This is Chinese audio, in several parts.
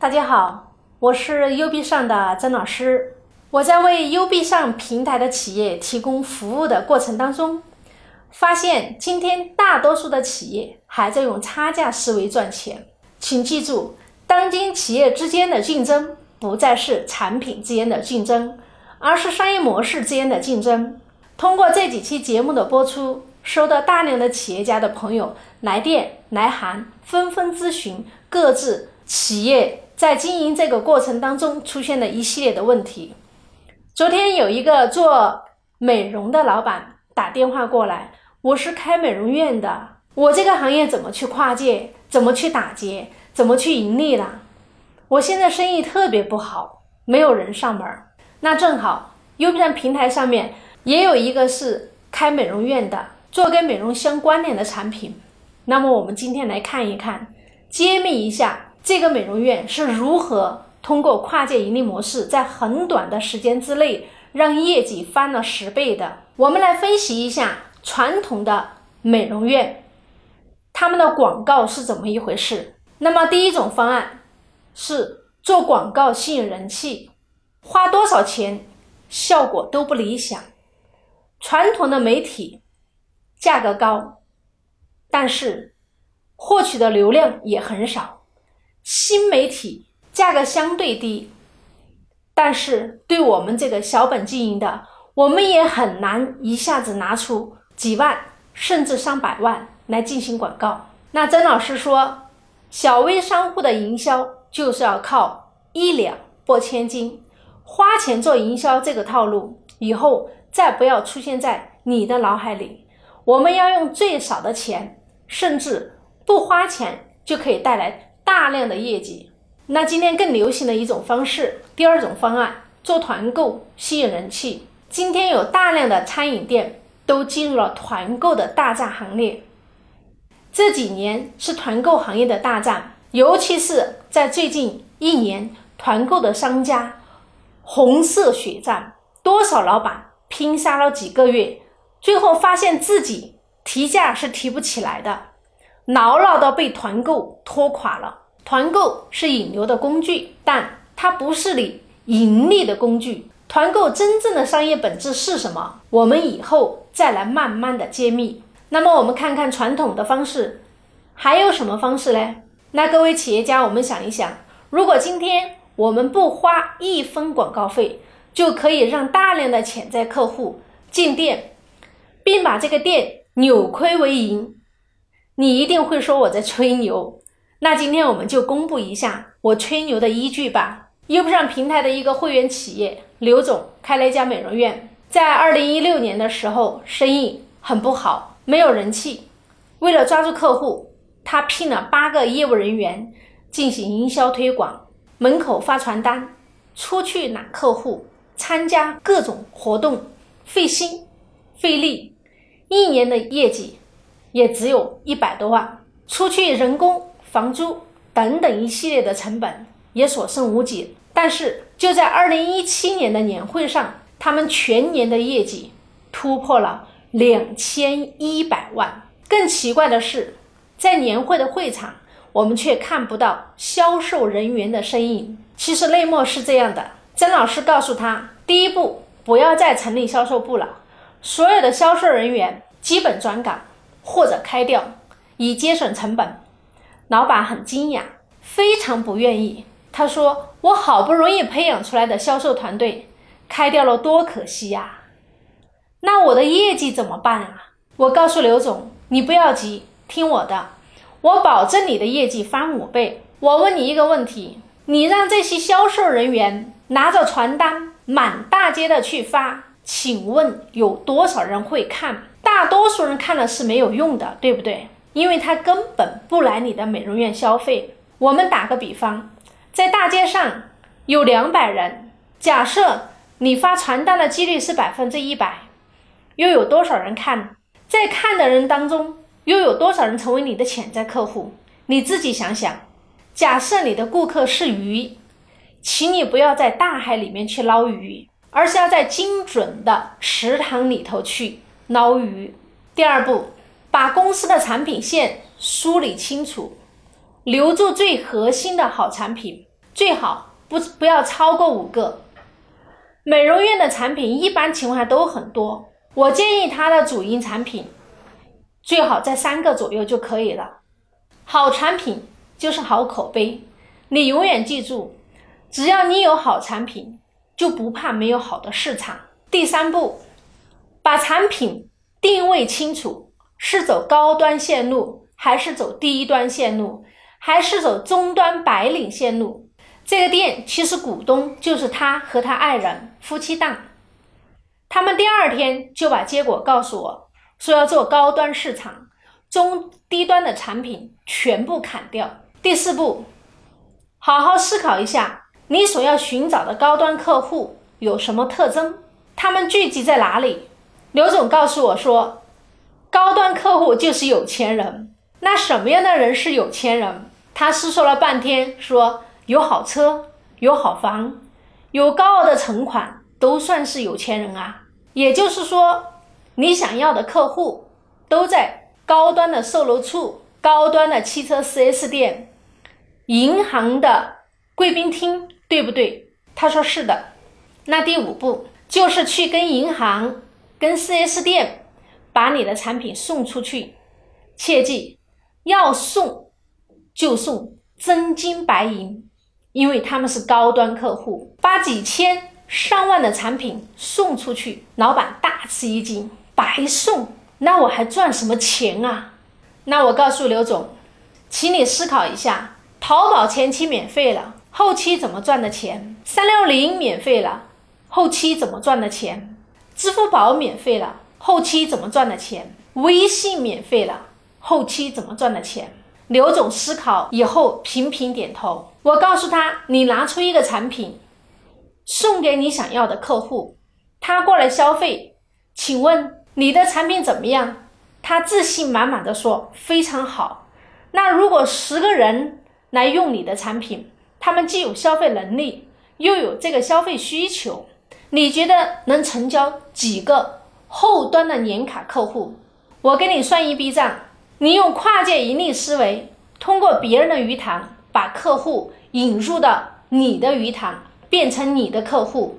大家好，我是优币上的曾老师。我在为优币上平台的企业提供服务的过程当中，发现今天大多数的企业还在用差价思维赚钱。请记住，当今企业之间的竞争不再是产品之间的竞争，而是商业模式之间的竞争。通过这几期节目的播出，收到大量的企业家的朋友来电来函，纷纷咨询各自企业在经营这个过程当中出现了一系列的问题。昨天有一个做美容的老板打电话过来，我是开美容院的，我这个行业怎么去跨界，怎么去打劫，怎么去盈利了？我现在生意特别不好，没有人上门。那正好优站平台上面也有一个是开美容院的，做跟美容相关联的产品。那么我们今天来看一看，揭秘一下这个美容院是如何。通过跨界盈利模式，在很短的时间之内让业绩翻了十倍的。我们来分析一下传统的美容院，他们的广告是怎么一回事？那么第一种方案是做广告吸引人气，花多少钱效果都不理想。传统的媒体价格高，但是获取的流量也很少。新媒体。价格相对低，但是对我们这个小本经营的，我们也很难一下子拿出几万甚至上百万来进行广告。那曾老师说，小微商户的营销就是要靠一两拨千金，花钱做营销这个套路以后再不要出现在你的脑海里。我们要用最少的钱，甚至不花钱就可以带来大量的业绩。那今天更流行的一种方式，第二种方案做团购吸引人气。今天有大量的餐饮店都进入了团购的大战行列。这几年是团购行业的大战，尤其是在最近一年，团购的商家红色血战，多少老板拼杀了几个月，最后发现自己提价是提不起来的，牢牢的被团购拖垮了。团购是引流的工具，但它不是你盈利的工具。团购真正的商业本质是什么？我们以后再来慢慢的揭秘。那么我们看看传统的方式，还有什么方式呢？那各位企业家，我们想一想，如果今天我们不花一分广告费，就可以让大量的潜在客户进店，并把这个店扭亏为盈，你一定会说我在吹牛。那今天我们就公布一下我吹牛的依据吧。优不上平台的一个会员企业刘总开了一家美容院，在二零一六年的时候生意很不好，没有人气。为了抓住客户，他聘了八个业务人员进行营销推广，门口发传单，出去揽客户，参加各种活动，费心费力，一年的业绩也只有一百多万，除去人工。房租等等一系列的成本也所剩无几，但是就在二零一七年的年会上，他们全年的业绩突破了两千一百万。更奇怪的是，在年会的会场，我们却看不到销售人员的身影。其实内幕是这样的：曾老师告诉他，第一步不要再成立销售部了，所有的销售人员基本转岗或者开掉，以节省成本。老板很惊讶，非常不愿意。他说：“我好不容易培养出来的销售团队，开掉了多可惜呀！那我的业绩怎么办啊？”我告诉刘总：“你不要急，听我的，我保证你的业绩翻五倍。我问你一个问题：你让这些销售人员拿着传单满大街的去发，请问有多少人会看？大多数人看了是没有用的，对不对？”因为他根本不来你的美容院消费。我们打个比方，在大街上有两百人，假设你发传单的几率是百分之一百，又有多少人看？在看的人当中，又有多少人成为你的潜在客户？你自己想想。假设你的顾客是鱼，请你不要在大海里面去捞鱼，而是要在精准的池塘里头去捞鱼。第二步。把公司的产品线梳理清楚，留住最核心的好产品。最好不不要超过五个。美容院的产品一般情况下都很多，我建议它的主营产品最好在三个左右就可以了。好产品就是好口碑，你永远记住，只要你有好产品，就不怕没有好的市场。第三步，把产品定位清楚，是走高端线路，还是走低端线路，还是走中端白领线路？这个店其实股东就是他和他爱人夫妻档，他们第二天就把结果告诉我，说要做高端市场。中低端的产品全部砍掉。第四步，好好思考一下，你所要寻找的高端客户有什么特征？他们聚集在哪里？刘总告诉我说，高端客户就是有钱人。那什么样的人是有钱人？他思索了半天，说有好车、有好房、有高额的存款，都算是有钱人啊。也就是说，你想要的客户都在。高端的售楼处、高端的汽车 4S 店、银行的贵宾厅，对不对？他说是的。那第五步就是去跟银行、跟 4S 店把你的产品送出去。切记要送就送真金白银，因为他们是高端客户。把几千上万的产品送出去，老板大吃一惊，白送。那我还赚什么钱啊？那我告诉刘总，请你思考一下：淘宝前期免费了，后期怎么赚的钱？三六零免费了，后期怎么赚的钱？支付宝免费了，后期怎么赚的钱？微信免费了，后期怎么赚的钱？刘总思考以后频频点头。我告诉他：你拿出一个产品，送给你想要的客户，他过来消费，请问？你的产品怎么样？他自信满满的说非常好。那如果十个人来用你的产品，他们既有消费能力，又有这个消费需求，你觉得能成交几个后端的年卡客户？我给你算一笔账，你用跨界盈利思维，通过别人的鱼塘把客户引入到你的鱼塘，变成你的客户。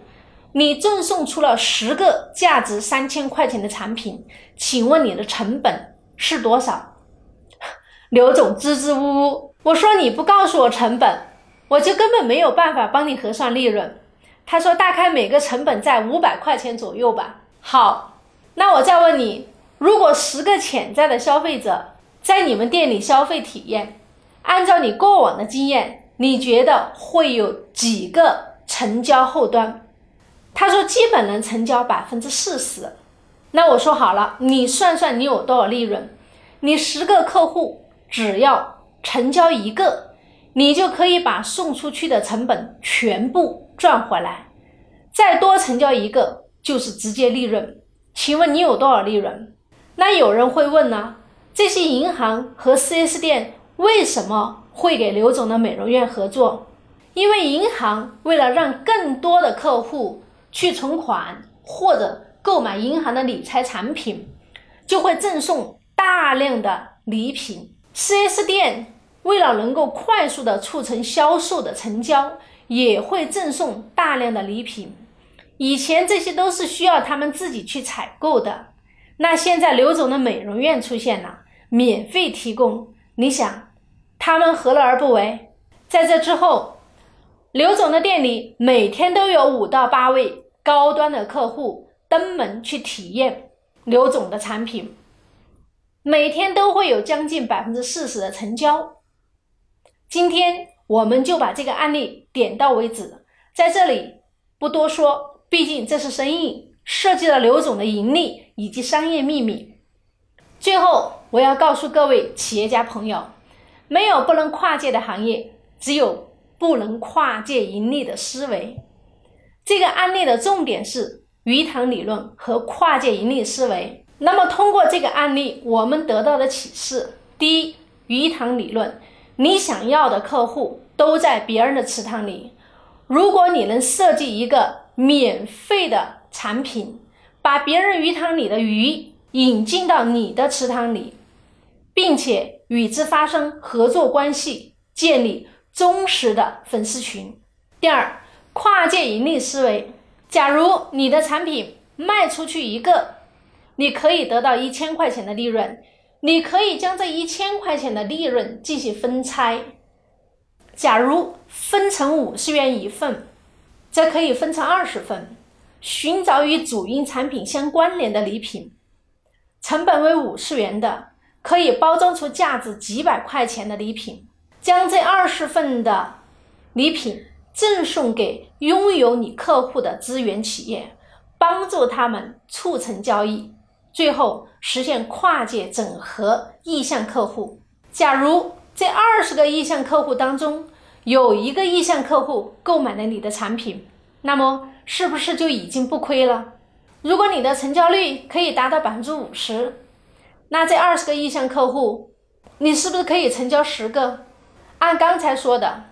你赠送出了十个价值三千块钱的产品，请问你的成本是多少？刘总支支吾吾，我说你不告诉我成本，我就根本没有办法帮你核算利润。他说大概每个成本在五百块钱左右吧。好，那我再问你，如果十个潜在的消费者在你们店里消费体验，按照你过往的经验，你觉得会有几个成交后端？他说基本能成交百分之四十，那我说好了，你算算你有多少利润？你十个客户只要成交一个，你就可以把送出去的成本全部赚回来。再多成交一个就是直接利润。请问你有多少利润？那有人会问呢？这些银行和 4S 店为什么会给刘总的美容院合作？因为银行为了让更多的客户。去存款或者购买银行的理财产品，就会赠送大量的礼品。4S 店为了能够快速的促成销售的成交，也会赠送大量的礼品。以前这些都是需要他们自己去采购的，那现在刘总的美容院出现了，免费提供。你想，他们何乐而不为？在这之后。刘总的店里每天都有五到八位高端的客户登门去体验刘总的产品，每天都会有将近百分之四十的成交。今天我们就把这个案例点到为止，在这里不多说，毕竟这是生意，涉及了刘总的盈利以及商业秘密。最后，我要告诉各位企业家朋友，没有不能跨界的行业，只有。不能跨界盈利的思维，这个案例的重点是鱼塘理论和跨界盈利思维。那么通过这个案例，我们得到的启示：第一，鱼塘理论，你想要的客户都在别人的池塘里。如果你能设计一个免费的产品，把别人鱼塘里的鱼引进到你的池塘里，并且与之发生合作关系，建立。忠实的粉丝群。第二，跨界盈利思维。假如你的产品卖出去一个，你可以得到一千块钱的利润，你可以将这一千块钱的利润进行分拆。假如分成五十元一份，则可以分成二十份，寻找与主营产品相关联的礼品，成本为五十元的，可以包装出价值几百块钱的礼品，将这二十份的礼品赠送给拥有你客户的资源企业，帮助他们促成交易，最后实现跨界整合意向客户。假如这二十个意向客户当中，有一个意向客户购买了你的产品，那么是不是就已经不亏了？如果你的成交率可以达到百分之五十，那这二十个意向客户，你是不是可以成交十个？按刚才说的，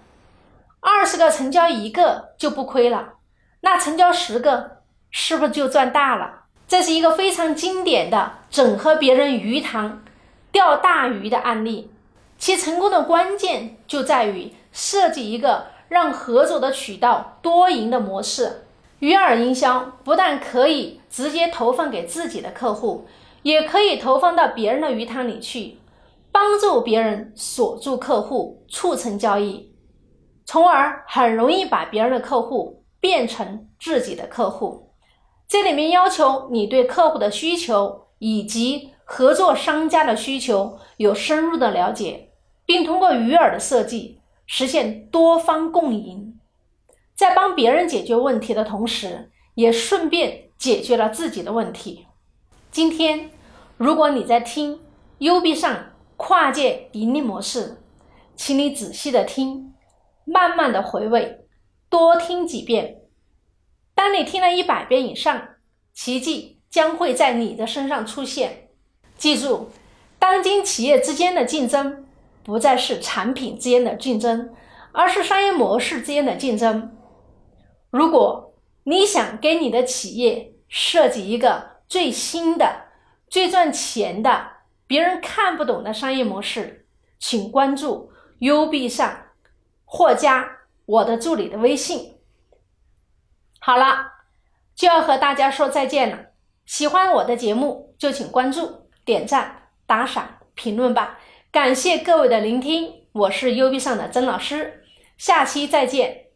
二十个成交一个就不亏了，那成交十个是不是就赚大了？这是一个非常经典的整合别人鱼塘钓大鱼的案例。其成功的关键就在于设计一个让合作的渠道多赢的模式。鱼饵营销不但可以直接投放给自己的客户，也可以投放到别人的鱼塘里去，帮助别人锁住客户，促成交易，从而很容易把别人的客户变成自己的客户。这里面要求你对客户的需求以及合作商家的需求有深入的了解。并通过鱼饵的设计实现多方共赢，在帮别人解决问题的同时，也顺便解决了自己的问题。今天，如果你在听 U B 上跨界盈利模式，请你仔细的听，慢慢的回味，多听几遍。当你听了一百遍以上，奇迹将会在你的身上出现。记住，当今企业之间的竞争。不再是产品之间的竞争，而是商业模式之间的竞争。如果你想给你的企业设计一个最新的、最赚钱的、别人看不懂的商业模式，请关注 U B 上或加我的助理的微信。好了，就要和大家说再见了。喜欢我的节目，就请关注、点赞、打赏、评论吧。感谢各位的聆听，我是 U B 上的曾老师，下期再见。